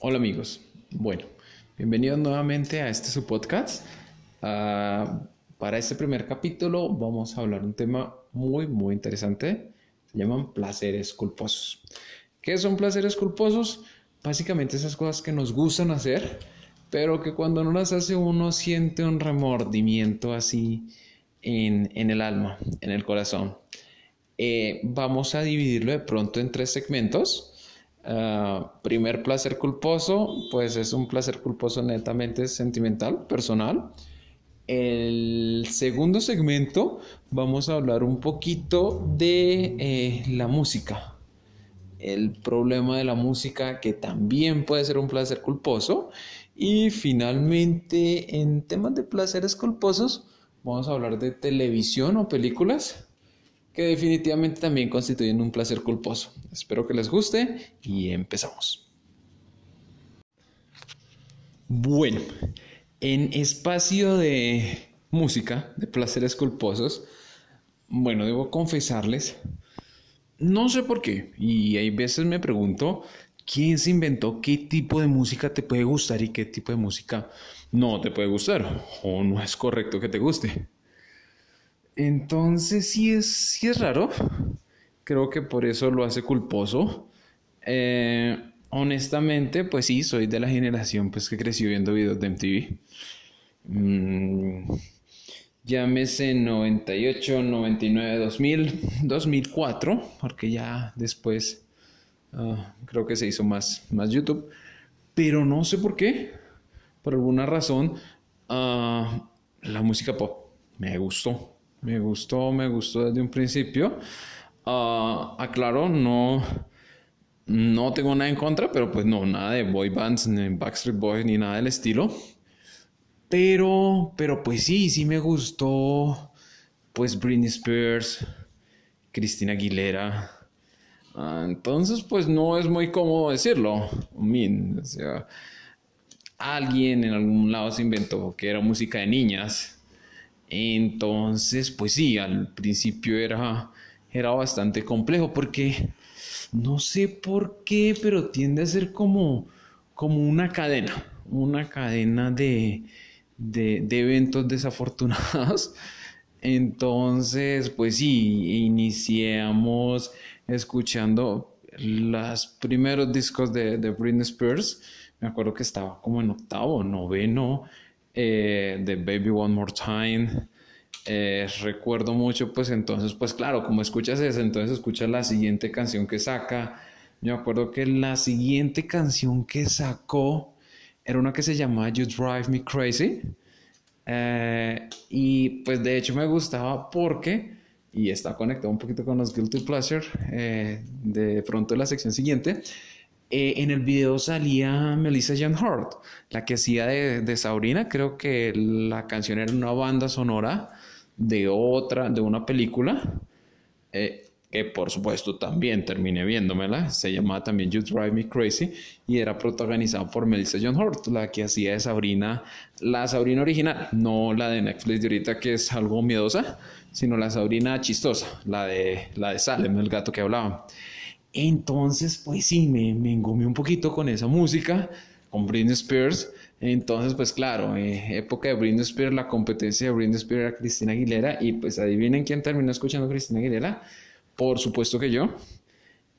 Hola amigos, bueno, bienvenidos nuevamente a este su podcast. Ah, para este primer capítulo vamos a hablar un tema muy muy interesante. Se llaman placeres culposos. ¿Qué son placeres culposos? Básicamente esas cosas que nos gustan hacer, pero que cuando no las hace uno siente un remordimiento así en, en el alma, en el corazón. Eh, vamos a dividirlo de pronto en tres segmentos. Ah, primer placer culposo, pues es un placer culposo netamente sentimental, personal. El segundo segmento vamos a hablar un poquito de eh, la música. El problema de la música que también puede ser un placer culposo. Y finalmente en temas de placeres culposos vamos a hablar de televisión o películas que definitivamente también constituyen un placer culposo. Espero que les guste y empezamos. Bueno, en espacio de música, de placeres culposos, bueno, debo confesarles, no sé por qué, y hay veces me pregunto, ¿quién se inventó qué tipo de música te puede gustar y qué tipo de música no te puede gustar? O no es correcto que te guste. Entonces sí es, sí es raro. Creo que por eso lo hace culposo. Eh, honestamente, pues sí, soy de la generación pues, que creció viendo videos de MTV. Mm, llámese 98, 99, 2000, 2004, porque ya después ah, creo que se hizo más, más YouTube. Pero no sé por qué, por alguna razón, ah, la música pop me gustó. Me gustó, me gustó desde un principio. Uh, aclaro, no, no tengo nada en contra, pero pues no, nada de boy bands, ni Backstreet Boys, ni nada del estilo. Pero, pero pues sí, sí me gustó, pues Britney Spears, Cristina Aguilera. Uh, entonces, pues no es muy cómodo decirlo. I o sea, alguien en algún lado se inventó que era música de niñas entonces, pues sí, al principio era, era bastante complejo porque no sé por qué, pero tiende a ser como, como una cadena, una cadena de, de, eventos desafortunados. Entonces, pues sí, iniciamos escuchando los primeros discos de, de Britney Spears. Me acuerdo que estaba como en octavo, noveno eh, de Baby One More Time. Eh, recuerdo mucho, pues entonces, pues claro, como escuchas eso, entonces escuchas la siguiente canción que saca. Yo me acuerdo que la siguiente canción que sacó era una que se llamaba You Drive Me Crazy. Eh, y pues de hecho me gustaba porque, y está conectado un poquito con los Guilty Pleasure, de pronto la sección siguiente, eh, en el video salía Melissa John Hart, la que hacía de, Sabrina. Creo que la canción era una banda sonora de otra, de una película. Eh, que por supuesto también terminé viéndomela. Se llamaba también You Drive Me Crazy y era protagonizada por Melissa John Hart, la que hacía de Sabrina, la Sabrina original, no la de Netflix de ahorita que es algo miedosa, sino la Sabrina chistosa, la de, la de Salem, el gato que hablaba. Entonces, pues sí, me, me un poquito con esa música, con Britney Spears. Entonces, pues claro, eh, época de Britney Spears, la competencia de Britney Spears era Cristina Aguilera. Y pues adivinen quién terminó escuchando a Cristina Aguilera. Por supuesto que yo.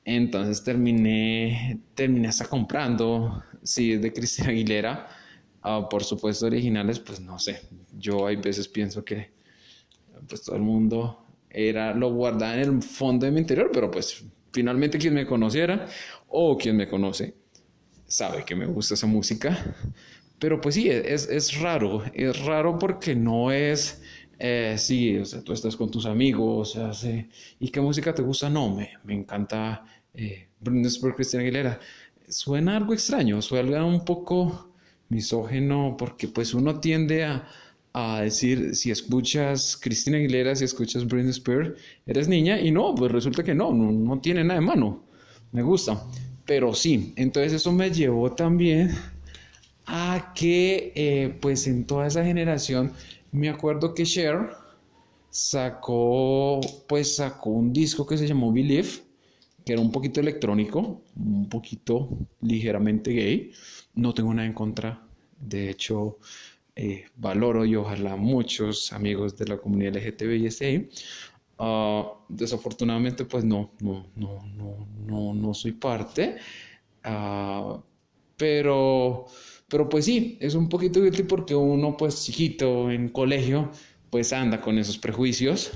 Entonces terminé, terminé hasta comprando, es de Cristina Aguilera. Ah, por supuesto, originales, pues no sé. Yo hay veces pienso que pues todo el mundo era, lo guardaba en el fondo de mi interior, pero pues finalmente quien me conociera o quien me conoce sabe que me gusta esa música. Pero pues sí, es, es raro, es raro porque no es, eh, sí, o sea, tú estás con tus amigos, o sea, ¿y qué música te gusta? No, me, me encanta eh, Britney Spears, Cristina Aguilera. Suena algo extraño, suena un poco misógeno porque pues uno tiende a, a decir si escuchas Cristina Aguilera, si escuchas Britney Spears, eres niña y no, pues resulta que no, no, tiene nada de mano, me gusta, pero sí, entonces eso me llevó también a que eh, pues en toda esa generación me acuerdo que Cher sacó pues sacó un disco que se llamó Believe que era un poquito electrónico, un poquito ligeramente gay. No tengo nada en contra. De hecho, eh, valoro y ojalá muchos amigos de la comunidad LGTBI Uh, desafortunadamente, pues no, no, no, no, no, no soy parte. Uh, pero, pero pues sí, es un poquito guilty porque uno, pues chiquito en colegio, pues anda con esos prejuicios.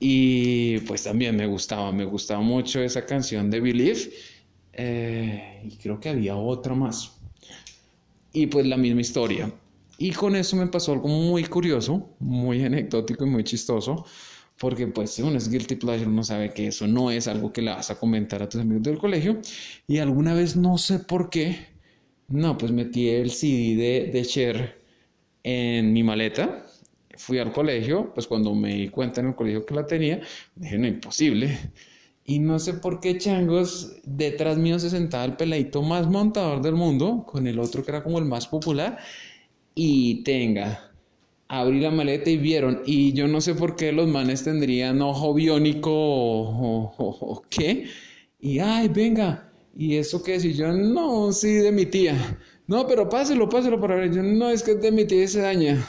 Y pues también me gustaba, me gustaba mucho esa canción de Believe. Eh, y creo que había otra más. Y pues la misma historia. Y con eso me pasó algo muy curioso, muy anecdótico y muy chistoso. Porque pues si es guilty pleasure, uno sabe que eso no es algo que le vas a comentar a tus amigos del colegio. Y alguna vez no sé por qué, no, pues metí el CD de, de Cher en mi maleta fui al colegio, pues cuando me di cuenta en el colegio que la tenía, dije, no, imposible. Y no sé por qué changos, detrás mío se sentaba el peladito más montador del mundo, con el otro que era como el más popular, y tenga, abrí la maleta y vieron, y yo no sé por qué los manes tendrían ojo biónico o, qué, y ay, venga, y eso qué, si yo no, sí, de mi tía, no, pero páselo, páselo para ver, yo no, es que es de mi tía se daña.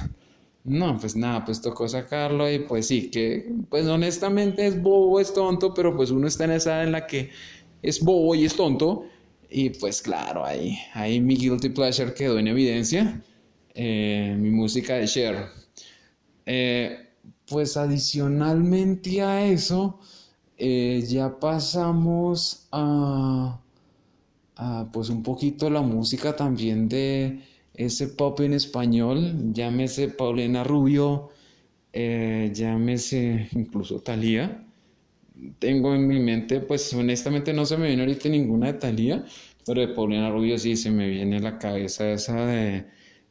No, pues nada, pues tocó sacarlo y pues sí, que pues honestamente es bobo, es tonto, pero pues uno está en esa en la que es bobo y es tonto y pues claro, ahí, ahí mi guilty pleasure quedó en evidencia, eh, mi música de Cher. Eh, pues adicionalmente a eso, eh, ya pasamos a, a pues un poquito la música también de ese pop en español, llámese Paulina Rubio, llámese incluso Thalía. Tengo en mi mente, pues honestamente no se me viene ahorita ninguna de Thalía, pero de Paulina Rubio sí se me viene a la cabeza esa de,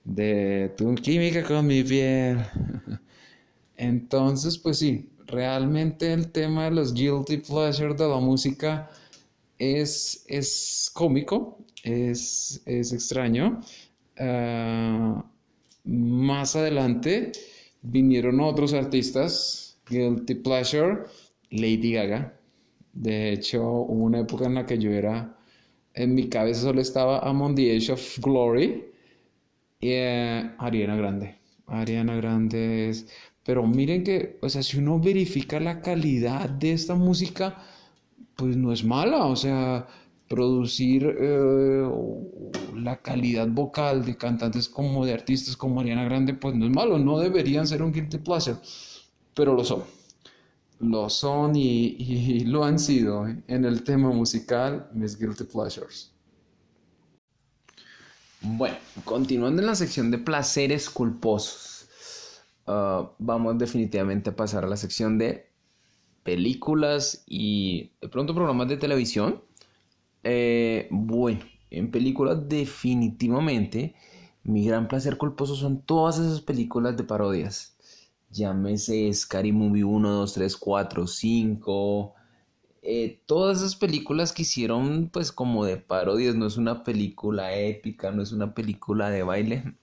de tu química con mi piel. Entonces, pues sí, realmente el tema de los guilty pleasure de la música es, es cómico, es, es extraño. Ah, más adelante vinieron otros artistas, Guilty Pleasure, Lady Gaga. De hecho, hubo una época en la que yo era, en mi cabeza solo estaba Among the Age of Glory y eh, Ariana Grande. Ariana Grande es... Pero miren que, o sea, si uno verifica la calidad de esta música, pues no es mala, o sea, producir eh, la calidad vocal de cantantes como de artistas como Ariana Grande, pues no es malo, no deberían ser un guilty pleasure, pero lo son. Lo son y, lo han sido en el tema musical, mis guilty pleasures. Bueno, continuando en la sección de placeres culposos, ah, vamos definitivamente a pasar a la sección de películas y de pronto programas de televisión eh, bueno, en películas definitivamente mi gran placer culposo son todas esas películas de parodias. Llámese Scary Movie 1, 2, 3, 4, 5. Todas esas películas que hicieron pues como de parodias, no es una película épica, no es una película de baile.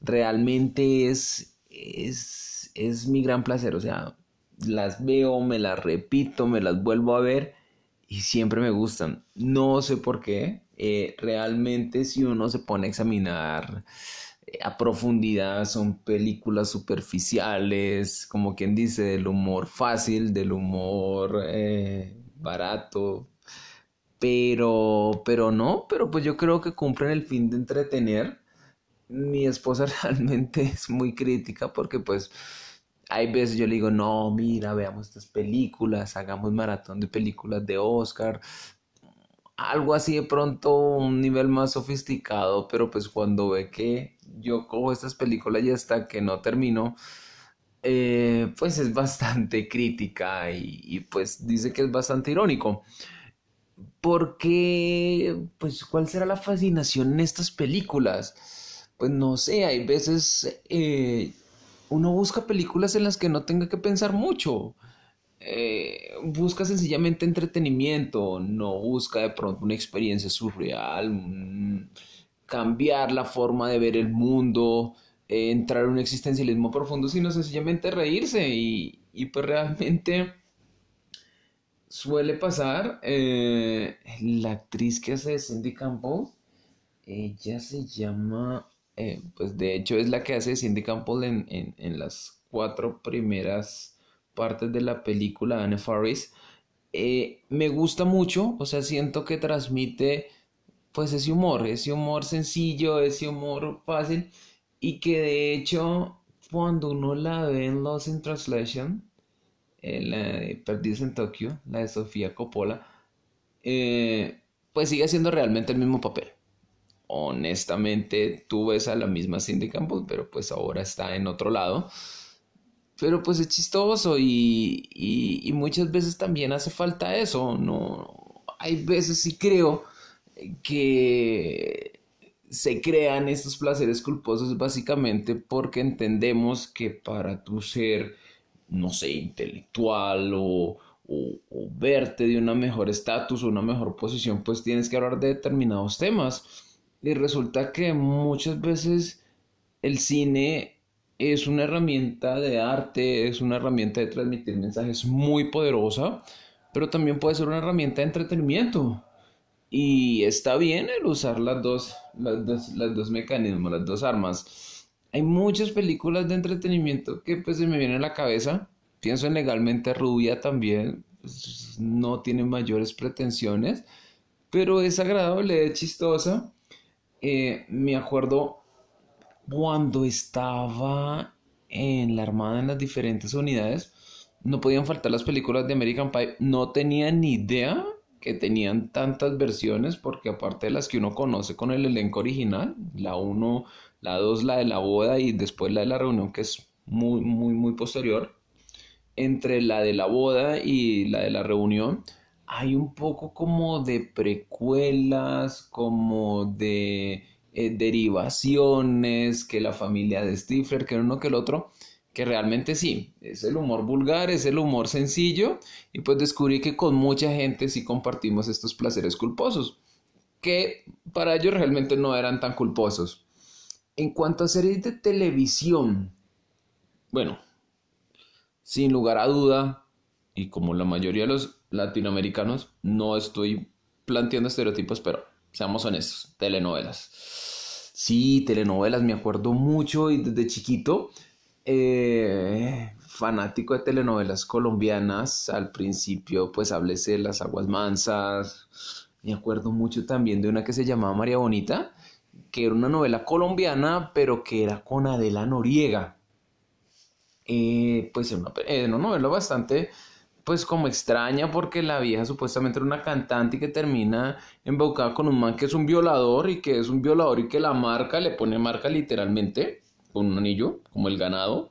Realmente es, es, es mi gran placer, o sea, las veo, me las repito, me las vuelvo a ver y siempre me gustan. No sé por qué. Eh, realmente si uno se pone a examinar eh, a profundidad son películas superficiales, como quien dice, del humor fácil, del humor eh, barato. Pero, pero no, pero pues yo creo que cumplen el fin de entretener. Mi esposa realmente es muy crítica porque pues hay veces yo le digo, no, mira, veamos estas películas, hagamos maratón de películas de Oscar, algo así de pronto, un nivel más sofisticado, pero pues cuando ve que yo cojo estas películas y hasta que no termino, eh, pues es bastante crítica y, pues dice que es bastante irónico. Porque, pues, ¿cuál será la fascinación en estas películas? Pues no sé, hay veces eh, uno busca películas en las que no tenga que pensar mucho. Eh, busca sencillamente entretenimiento, no busca de pronto una experiencia surreal, cambiar la forma de ver el mundo, entrar en un existencialismo profundo, sino sencillamente reírse y, y pues realmente suele pasar. Eh, la actriz que hace Cindy Campbell, ella se llama, eh, pues de hecho es la que hace Cindy Campbell en, en, las cuatro primeras partes de la película Anne Faris. Eh, me gusta mucho, o sea, siento que transmite pues ese humor, ese humor sencillo, ese humor fácil y que de hecho cuando uno la ve en Lost in Translation, eh, la de Perdidos en Tokio, la de Sofía Coppola, eh, pues sigue haciendo realmente el mismo papel. Honestamente, tú ves a la misma Cindy Campbell, pero pues ahora está en otro lado. Pero pues es chistoso y, y muchas veces también hace falta eso. No, hay veces sí creo que se crean estos placeres culposos básicamente porque entendemos que para tu ser, no sé, intelectual o, verte de una mejor estatus o una mejor posición, pues tienes que hablar de determinados temas. Y resulta que muchas veces el cine es una herramienta de arte, es una herramienta de transmitir mensajes muy poderosa, pero también puede ser una herramienta de entretenimiento. Y está bien el usar las dos, las dos, las dos mecanismos, las dos armas. Hay muchas películas de entretenimiento que pues se me vienen a la cabeza. Pienso en Legalmente Rubia también. Pues, no tiene mayores pretensiones. Pero es agradable, es chistosa. Eh, me acuerdo cuando estaba en la Armada en las diferentes unidades. No podían faltar las películas de American Pie. No tenía ni idea que tenían tantas versiones, porque aparte de las que uno conoce con el elenco original, la 1, la 2, la de la boda y después la de la reunión, que es muy, muy, muy posterior, entre la de la boda y la de la reunión, hay un poco como de precuelas, como de eh, derivaciones, que la familia de Stifler, que uno que el otro, que realmente sí, es el humor vulgar, es el humor sencillo y pues descubrí que con mucha gente sí compartimos estos placeres culposos, que para ellos realmente no eran tan culposos. En cuanto a series de televisión, bueno, sin lugar a duda, y como la mayoría de los latinoamericanos, no estoy planteando estereotipos, pero seamos honestos, telenovelas. Sí, telenovelas, me acuerdo mucho y desde chiquito eh, fanático de telenovelas colombianas. Al principio, pues háblese de Las Aguas Mansas. Me acuerdo mucho también de una que se llamaba María Bonita, que era una novela colombiana, pero que era con Adela Noriega. Eh, pues era una, novela bastante, pues como extraña, porque la vieja supuestamente era una cantante y que termina embaucada con un man que es un violador y que es un violador y que la marca, le pone marca literalmente con un anillo, como el ganado.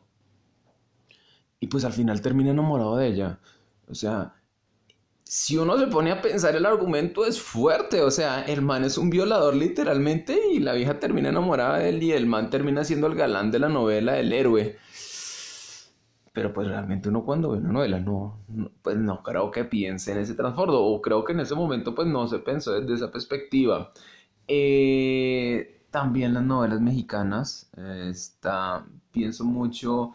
Y pues al final termina enamorado de ella. O sea, si uno se pone a pensar el argumento es fuerte. O sea, el man es un violador literalmente y la vieja termina enamorada de él y el man termina siendo el galán de la novela, el héroe. Pero pues realmente uno cuando ve una novela no, pues no creo que piense en ese transbordo o creo que en ese momento pues no se pensó desde esa perspectiva. Eh, también las novelas mexicanas. está, pienso mucho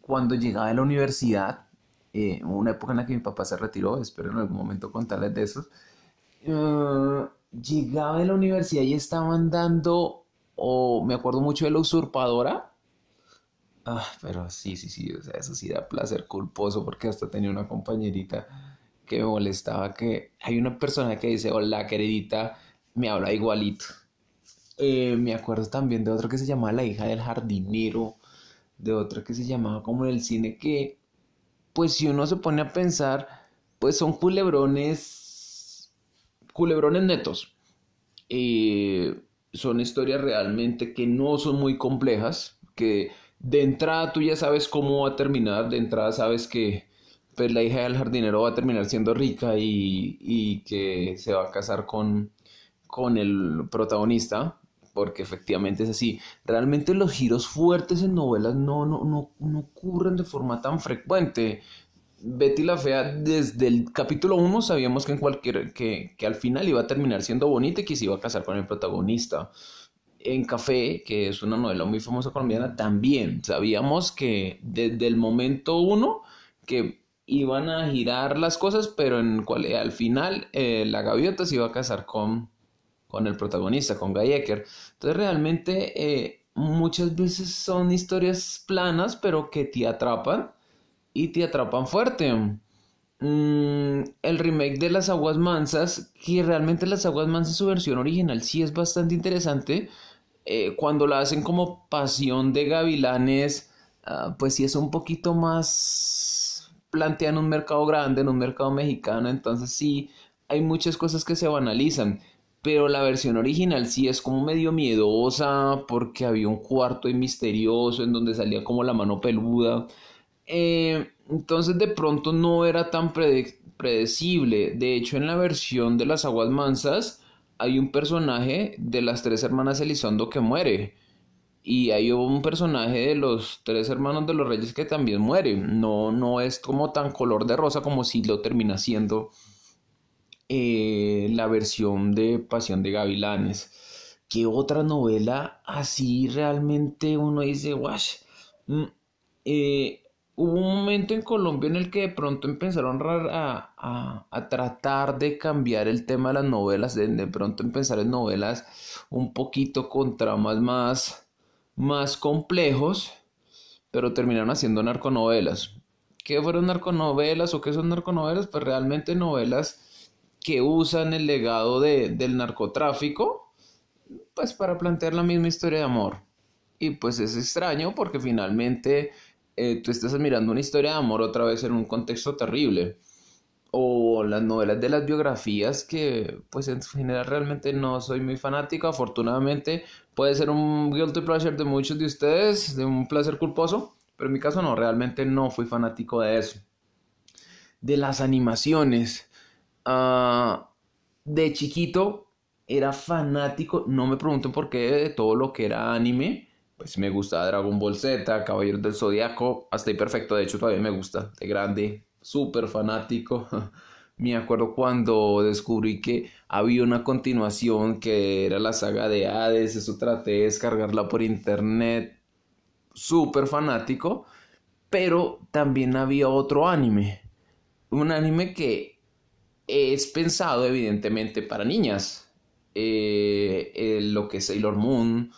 cuando llegaba a la universidad, eh, una época en la que mi papá se retiró, espero en algún momento contarles de eso. Eh, llegaba de la universidad y estaban dando, o me acuerdo mucho de la usurpadora. Ah, pero sí, sí, sí, o sea, eso sí da placer culposo porque hasta tenía una compañerita que me molestaba que hay una persona que dice, hola queridita, me habla igualito. Eh, me acuerdo también de otro que se llamaba La hija del jardinero, de otro que se llamaba como en el cine, que pues si uno se pone a pensar, pues son culebrones, culebrones netos. Eh, son historias realmente que no son muy complejas, que de entrada tú ya sabes cómo va a terminar, de entrada sabes que pues la hija del jardinero va a terminar siendo rica y, y que se va a casar con, con el protagonista, porque efectivamente es así. Realmente los giros fuertes en novelas no, no, no, no ocurren de forma tan frecuente. Betty la Fea, desde el capítulo 1 sabíamos que, en cualquier, que, que al final iba a terminar siendo bonita y que se iba a casar con el protagonista. En Café, que es una novela muy famosa colombiana, también sabíamos que desde el momento 1 que iban a girar las cosas, pero en cual, al final eh, la gaviota se iba a casar con, con el protagonista, con Guy Entonces realmente eh, muchas veces son historias planas, pero que te atrapan y te atrapan fuerte. Mm, el remake de Las Aguas Mansas, que realmente Las Aguas Mansas, su versión original, sí es bastante interesante. Eh, cuando la hacen como Pasión de Gavilanes, ah, pues sí es un poquito más plantean un mercado grande, en un mercado mexicano, entonces sí hay muchas cosas que se banalizan pero la versión original sí es como medio miedosa porque había un cuarto y misterioso en donde salía como la mano peluda. Eh, entonces de pronto no era tan predecible. De hecho en la versión de las aguas mansas hay un personaje de las tres hermanas Elizondo que muere. Y hay un personaje de los tres hermanos de los reyes que también muere. No, no es como tan color de rosa como si lo termina siendo eh, la versión de Pasión de Gavilanes. ¿Qué otra novela así realmente uno dice, wash? Mm, eh, hubo un momento en Colombia en el que de pronto empezaron a, a, tratar de cambiar el tema de las novelas, de, de, pronto empezar en novelas un poquito con tramas más, más complejos, pero terminaron haciendo narconovelas. ¿Qué fueron narconovelas o qué son narconovelas? Pues realmente novelas que usan el legado de, del narcotráfico, pues para plantear la misma historia de amor. Y pues es extraño porque finalmente eh, tú estás mirando una historia de amor otra vez en un contexto terrible. O las novelas de las biografías que pues en general realmente no soy muy fanático. Afortunadamente puede ser un guilty pleasure de muchos de ustedes, de un placer culposo. Pero en mi caso no, realmente no fui fanático de eso. De las animaciones. Ah, de chiquito era fanático, no me pregunten por qué, de todo lo que era anime. Pues me gusta Dragon Ball Z, Caballeros del Zodiaco, hasta ahí perfecto, de hecho todavía me gusta, de grande, súper fanático. me acuerdo cuando descubrí que había una continuación que era la saga de Hades, eso traté de descargarla por internet, súper fanático, pero también había otro anime, un anime que es pensado evidentemente para niñas. Eh, lo que es Sailor Moon,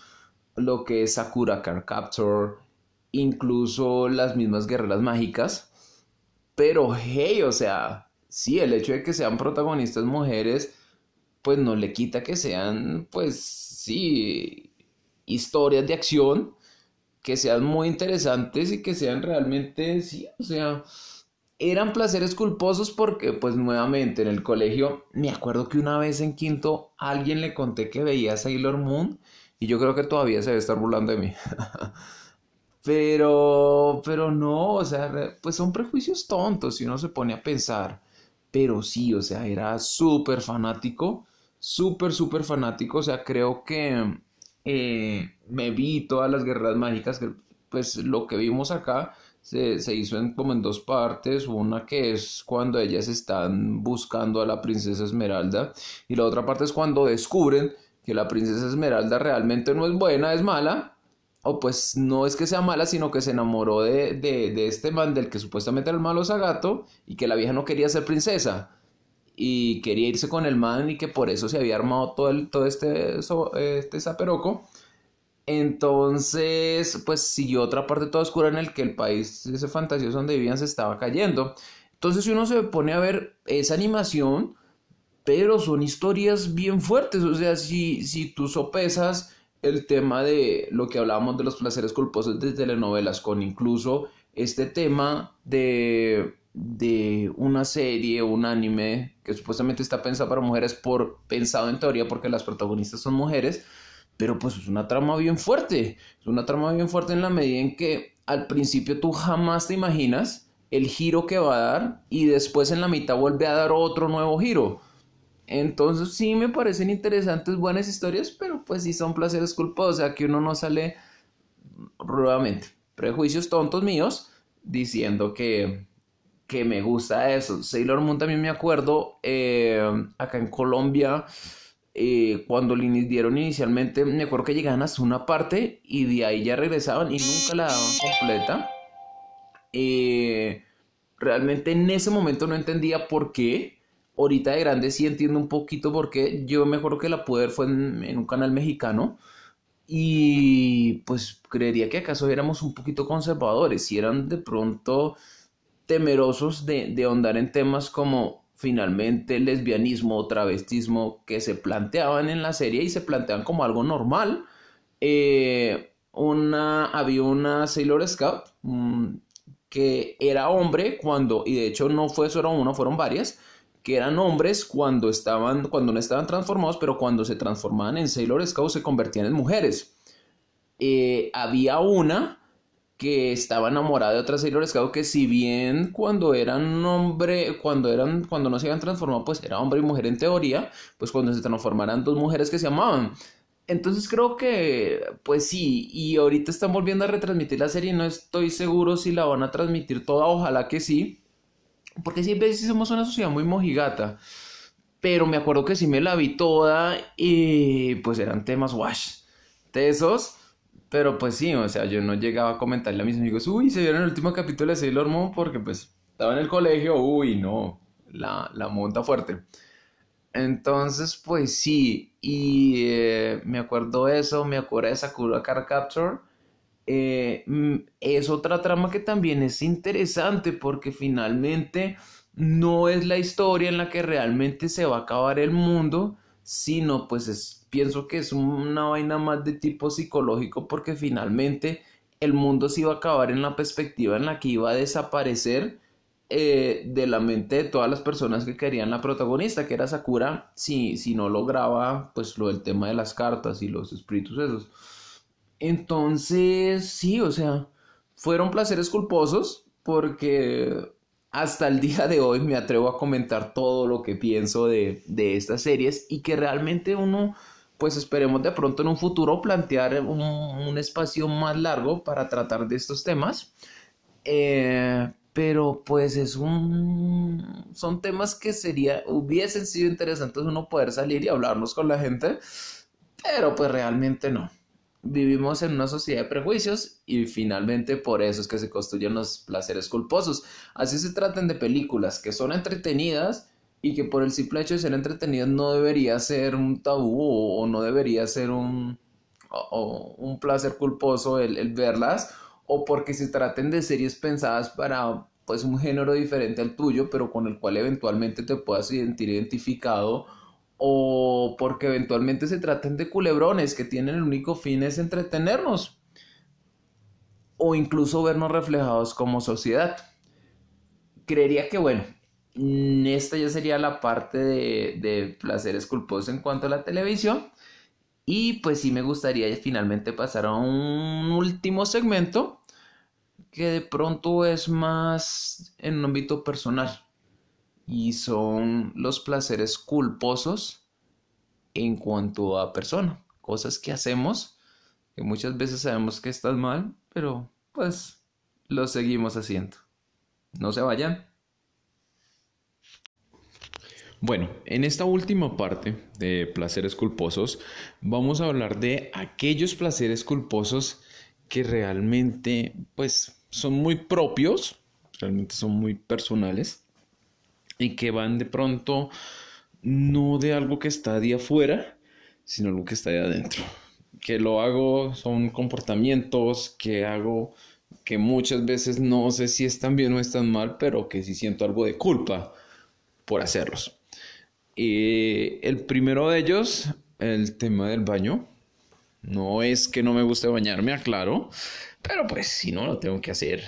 lo que es Sakura Card Captor, incluso las mismas guerreras mágicas. Pero hey, o sea, sí, el hecho de que sean protagonistas mujeres, pues no le quita que sean, pues sí, historias de acción, que sean muy interesantes y que sean realmente, sí, o sea, eran placeres culposos porque, pues nuevamente en el colegio, me acuerdo que una vez en quinto alguien le conté que veía Sailor Moon y yo creo que todavía se debe estar burlando de mí. pero, pero no, o sea, pues son prejuicios tontos si uno se pone a pensar. Pero sí, o sea, era súper fanático, súper, súper fanático. O sea, creo que eh, me vi todas las guerras mágicas, pues lo que vimos acá se, hizo en, como en dos partes, una que es cuando ellas están buscando a la princesa Esmeralda y la otra parte es cuando descubren que la princesa Esmeralda realmente no es buena, es mala, o pues no es que sea mala, sino que se enamoró de, de, este man del que supuestamente era el malo Zagato y que la vieja no quería ser princesa y quería irse con el man y que por eso se había armado todo, el, todo este, este zaperoco entonces, pues siguió otra parte toda oscura en el que el país, ese fantasioso donde vivían, se estaba cayendo. Entonces, si uno se pone a ver esa animación, pero son historias bien fuertes. O sea, si, si tú sopesas el tema de lo que hablábamos de los placeres culposos de telenovelas, con incluso este tema de, de una serie, un anime que supuestamente está pensado para mujeres, por pensado en teoría porque las protagonistas son mujeres pero pues es una trama bien fuerte, es una trama bien fuerte en la medida en que al principio tú jamás te imaginas el giro que va a dar y después en la mitad vuelve a dar otro nuevo giro. Entonces sí me parecen interesantes, buenas historias, pero pues sí son placeres culposos, o sea que uno no sale nuevamente, prejuicios tontos míos diciendo que, que me gusta eso. Sailor Moon también me acuerdo, eh, acá en Colombia eh, cuando le dieron inicialmente, me acuerdo que llegaban hasta una parte y de ahí ya regresaban y nunca la daban completa. Eh, realmente en ese momento no entendía por qué. Ahorita de grande sí entiendo un poquito por qué. Yo me acuerdo que la pude ver fue en, un canal mexicano. Y pues creería que acaso éramos un poquito conservadores. Si eran de pronto temerosos de, de ahondar en temas como finalmente lesbianismo o travestismo que se planteaban en la serie y se planteaban como algo normal. Eh, una, había una Sailor Scout mm, que era hombre cuando, y de hecho no fue solo una, fueron varias, que eran hombres cuando estaban, cuando no estaban transformados, pero cuando se transformaban en Sailor Scout se convertían en mujeres. Eh, había una que estaba enamorada de otra Sailor Scout que si bien cuando eran hombre, cuando eran, cuando no se habían transformado, pues era hombre y mujer en teoría, pues cuando se transformaran dos mujeres que se amaban. Entonces creo que, pues sí, y ahorita están volviendo a retransmitir la serie, no estoy seguro si la van a transmitir toda, ojalá que sí, porque siempre somos una sociedad muy mojigata, pero me acuerdo que sí me la vi toda y pues eran temas wash, tesos pero pues sí, o sea, yo no llegaba a comentarle a mis amigos, uy, se vieron el último capítulo de Sailor Moon porque pues estaba en el colegio, uy, no, la, la monta fuerte. Entonces, pues sí, y eh, me acuerdo eso, me acuerdo de Sakura Car Capture. Eh, mm, es otra trama que también es interesante porque finalmente no es la historia en la que realmente se va a acabar el mundo, sino pues es pienso que es una vaina más de tipo psicológico porque finalmente el mundo se iba a acabar en la perspectiva en la que iba a desaparecer eh, de la mente de todas las personas que querían la protagonista, que era Sakura, si, si no lograba pues lo del tema de las cartas y los espíritus esos. Entonces, sí, o sea, fueron placeres culposos porque hasta el día de hoy me atrevo a comentar todo lo que pienso de, de estas series y que realmente uno pues esperemos de pronto en un futuro plantear un, espacio más largo para tratar de estos temas. Eh, pero pues es un son temas que sería hubiesen sido interesantes uno poder salir y hablarlos con la gente pero pues realmente no vivimos en una sociedad de prejuicios y finalmente por eso es que se construyen los placeres culposos. Así se tratan de películas que son entretenidas y que por el simple hecho de ser entretenidas no debería ser un tabú o, no debería ser un, un placer culposo el, verlas o porque se traten de series pensadas para pues un género diferente al tuyo pero con el cual eventualmente te puedas sentir identificado o porque eventualmente se traten de culebrones que tienen el único fin es entretenernos o incluso vernos reflejados como sociedad. Creería que bueno, esta ya sería la parte de, placeres culposos en cuanto a la televisión. Y pues sí me gustaría finalmente pasar a un último segmento que de pronto es más en un ámbito personal. Y son los placeres culposos en cuanto a persona. Cosas que hacemos que muchas veces sabemos que están mal, pero pues lo seguimos haciendo. No se vayan. Bueno, en esta última parte de placeres culposos vamos a hablar de aquellos placeres culposos que realmente pues son muy propios, realmente son muy personales y que van de pronto no de algo que está de afuera, sino algo que está de adentro. Que lo hago son comportamientos que hago que muchas veces no sé si están bien o están mal, pero que sí siento algo de culpa por hacerlos. Y el primero de ellos, el tema del baño. No es que no me guste bañarme, aclaro, pero pues si no lo tengo que hacer,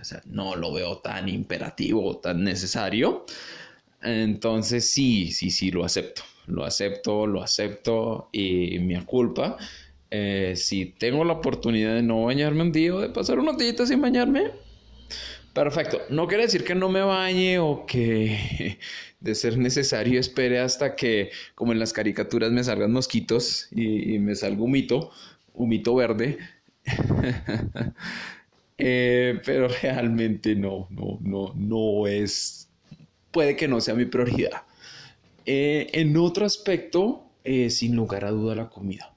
o sea, no lo veo tan imperativo, tan necesario. Entonces sí, sí, sí, lo acepto. Lo acepto, lo acepto y mi culpa. Eh, si tengo la oportunidad de no bañarme un día o de pasar unos días sin bañarme, perfecto. No quiere decir que no me bañe o que de ser necesario, espere hasta que, como en las caricaturas, me salgan mosquitos y, me salga un mito, un mito verde. Eh, pero realmente no, no, no, no es, puede que no sea mi prioridad. Eh, en otro aspecto, eh, sin lugar a duda, la comida.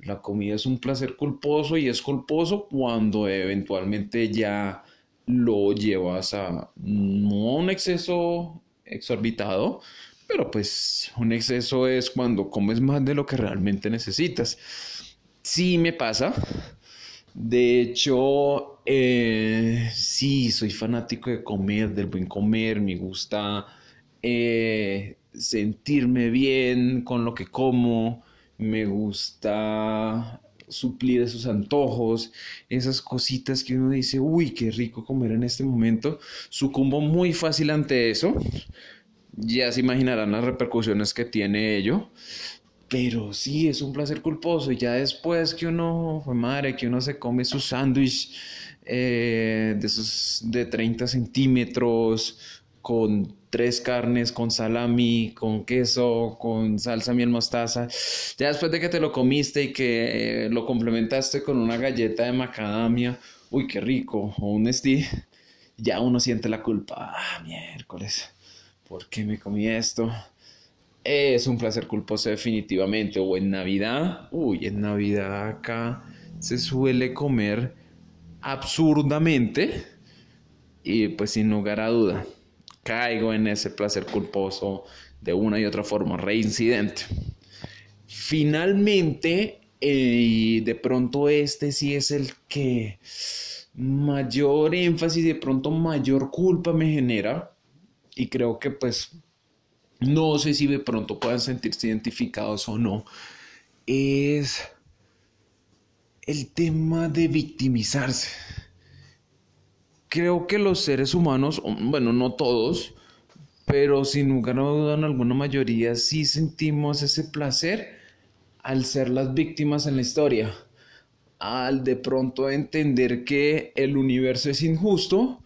La comida es un placer culposo y es culposo cuando eventualmente ya lo llevas a no un exceso exorbitado, pero pues un exceso es cuando comes más de lo que realmente necesitas. Sí me pasa. De hecho, eh, sí, soy fanático de comer, del buen comer, me gusta eh, sentirme bien con lo que como, me gusta suplir esos antojos, esas cositas que uno dice, uy, qué rico comer en este momento, sucumbo muy fácil ante eso, ya se imaginarán las repercusiones que tiene ello, pero sí, es un placer culposo, y ya después que uno, fue madre, que uno se come su sándwich eh, de esos de 30 centímetros, con tres carnes, con salami, con queso, con salsa miel mostaza. Ya después de que te lo comiste y que eh, lo complementaste con una galleta de macadamia, uy, qué rico, o un esti, ya uno siente la culpa. Ah, miércoles, ¿por qué me comí esto? Es un placer culposo definitivamente. O en Navidad, uy, en Navidad acá se suele comer absurdamente y pues sin lugar a duda caigo en ese placer culposo de una y otra forma, reincidente. Finalmente, y de pronto este sí es el que mayor énfasis, de pronto mayor culpa me genera, y creo que pues no sé si de pronto puedan sentirse identificados o no, es el tema de victimizarse. Creo que los seres humanos, bueno, no todos, pero sin lugar a duda en alguna mayoría sí sentimos ese placer al ser las víctimas en la historia, al de pronto entender que el universo es injusto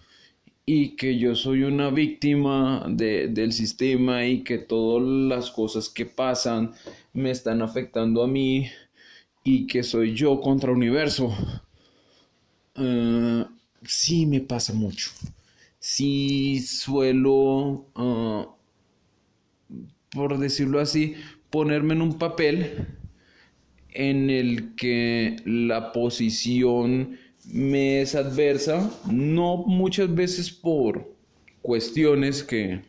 y que yo soy una víctima del sistema y que todas las cosas que pasan me están afectando a mí y que soy yo contra universo. Uh, sí me pasa mucho. Sí suelo, ah, por decirlo así, ponerme en un papel en el que la posición me es adversa, no muchas veces por cuestiones que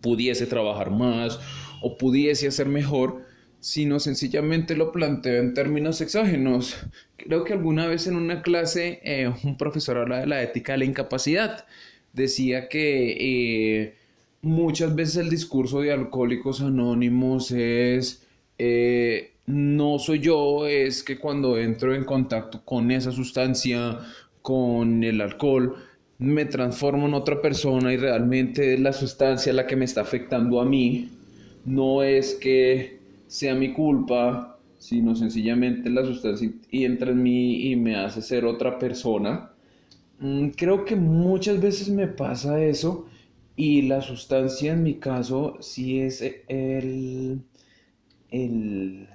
pudiese trabajar más o pudiese hacer mejor, sino sencillamente lo planteo en términos exógenos. Creo que alguna vez en una clase eh, un profesor habla de la ética de la incapacidad. Decía que eh, muchas veces el discurso de alcohólicos anónimos es eh, no soy yo, es que cuando entro en contacto con esa sustancia, con el alcohol, me transformo en otra persona y realmente es la sustancia la que me está afectando a mí. No es que sea mi culpa, sino sencillamente la sustancia entra en mí y me hace ser otra persona. Mm, creo que muchas veces me pasa eso y la sustancia en mi caso sí es el, el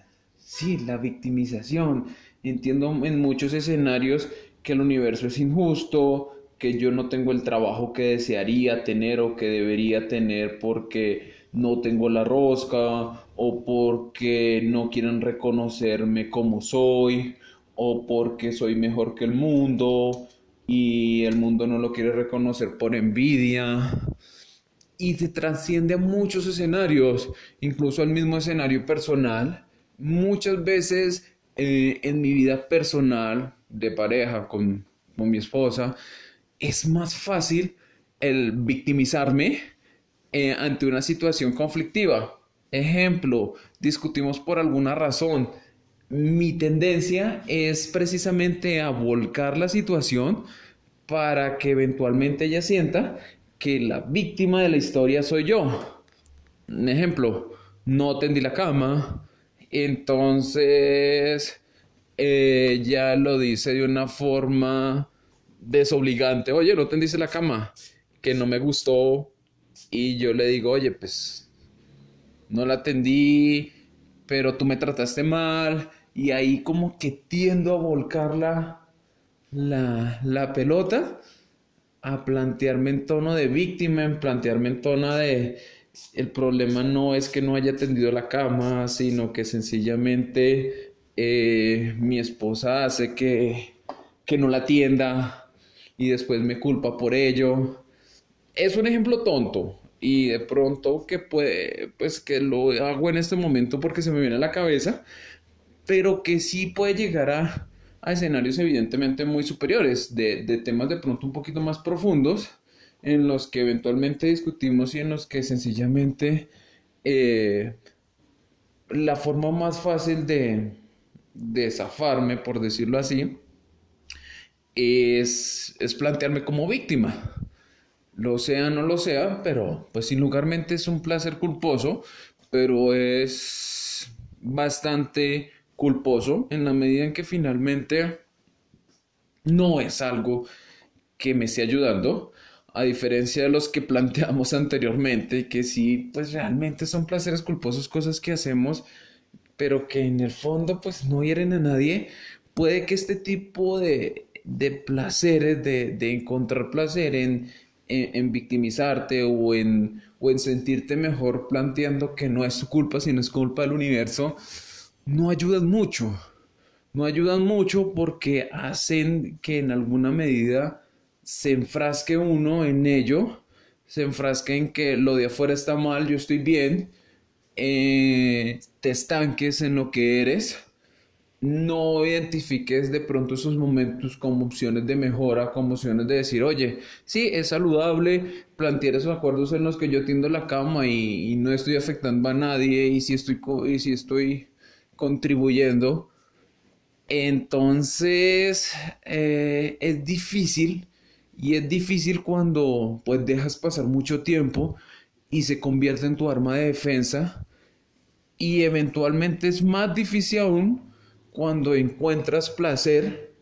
sí, la victimización. Entiendo en muchos escenarios que el universo es injusto, que yo no tengo el trabajo que desearía tener o que debería tener porque no tengo la rosca o porque no quieren reconocerme como soy o porque soy mejor que el mundo y el mundo no lo quiere reconocer por envidia y se trasciende a muchos escenarios, incluso al mismo escenario personal. Muchas veces eh, en mi vida personal de pareja con, con mi esposa es más fácil el victimizarme eh, ante una situación conflictiva. Ejemplo, discutimos por alguna razón. Mi tendencia es precisamente a volcar la situación para que eventualmente ella sienta que la víctima de la historia soy yo. Un ejemplo, no tendí la cama, entonces ella lo dice de una forma desobligante. Oye, no tendiste la cama, que no me gustó y yo le digo, oye, pues no la atendí, pero tú me trataste mal. Y ahí como que tiendo a volcar la, la, pelota, a plantearme en tono de víctima, en plantearme en tono de el problema no es que no haya atendido la cama, sino que sencillamente eh, mi esposa hace que, que no la atienda y después me culpa por ello. Es un ejemplo tonto y de pronto que puede, pues que lo hago en este momento porque se me viene a la cabeza, pero que sí puede llegar a, a escenarios evidentemente muy superiores, de, de temas de pronto un poquito más profundos, en los que eventualmente discutimos y en los que sencillamente eh, la forma más fácil de, de zafarme, por decirlo así, es, es plantearme como víctima. Lo sea no lo sea, pero pues sin lugarmente es un placer culposo, pero es bastante culposo en la medida en que finalmente no es algo que me esté ayudando, a diferencia de los que planteamos anteriormente, que sí, pues realmente son placeres culposos, cosas que hacemos, pero que en el fondo pues no hieren a nadie, puede que este tipo de, de placeres, de, de, encontrar placer en, en, victimizarte o en, o en sentirte mejor planteando que no es tu culpa, sino es culpa del universo, no ayudan mucho. No ayudan mucho porque hacen que en alguna medida se enfrasque uno en ello, se enfrasque en que lo de afuera está mal, yo estoy bien, eh, te estanques en lo que eres, no identifiques de pronto esos momentos como opciones de mejora, como opciones de decir, oye, sí, es saludable plantear esos acuerdos en los que yo tiendo la cama y, no estoy afectando a nadie y si estoy, y si estoy contribuyendo. Entonces, eh, es difícil y es difícil cuando pues dejas pasar mucho tiempo y se convierte en tu arma de defensa. Y eventualmente es más difícil aún cuando encuentras placer,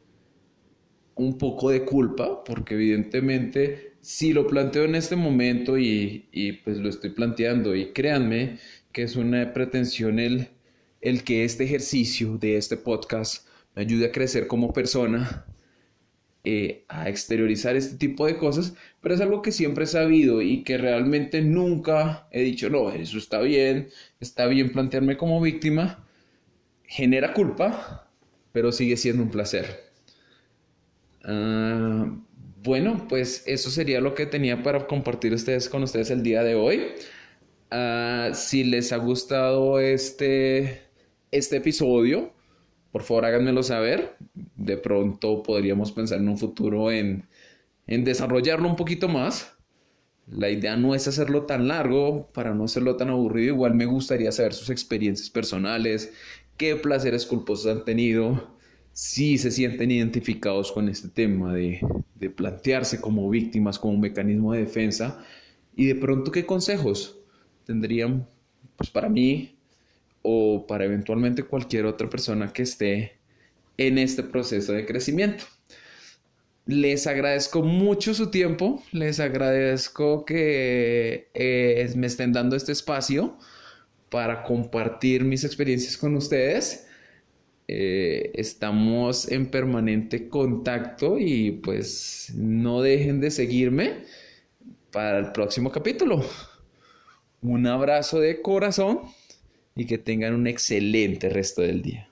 un poco de culpa, porque evidentemente si lo planteo en este momento y, y pues lo estoy planteando y créanme que es una pretensión el, el que este ejercicio de este podcast me ayude a crecer como persona, eh, a exteriorizar este tipo de cosas, pero es algo que siempre he sabido y que realmente nunca he dicho, no, eso está bien, está bien plantearme como víctima, genera culpa, pero sigue siendo un placer. Uh, bueno, pues eso sería lo que tenía para compartir ustedes con ustedes el día de hoy. Uh, si les ha gustado este, este episodio, por favor háganmelo saber. De pronto podríamos pensar en un futuro en, en desarrollarlo un poquito más. La idea no es hacerlo tan largo para no hacerlo tan aburrido. Igual me gustaría saber sus experiencias personales, qué placeres culposos han tenido, si se sienten identificados con este tema de, de plantearse como víctimas, como un mecanismo de defensa y de pronto qué consejos tendrían pues para mí o para eventualmente cualquier otra persona que esté en este proceso de crecimiento. Les agradezco mucho su tiempo, les agradezco que eh, me estén dando este espacio para compartir mis experiencias con ustedes. Eh, estamos en permanente contacto y pues no dejen de seguirme para el próximo capítulo. Un abrazo de corazón y que tengan un excelente resto del día.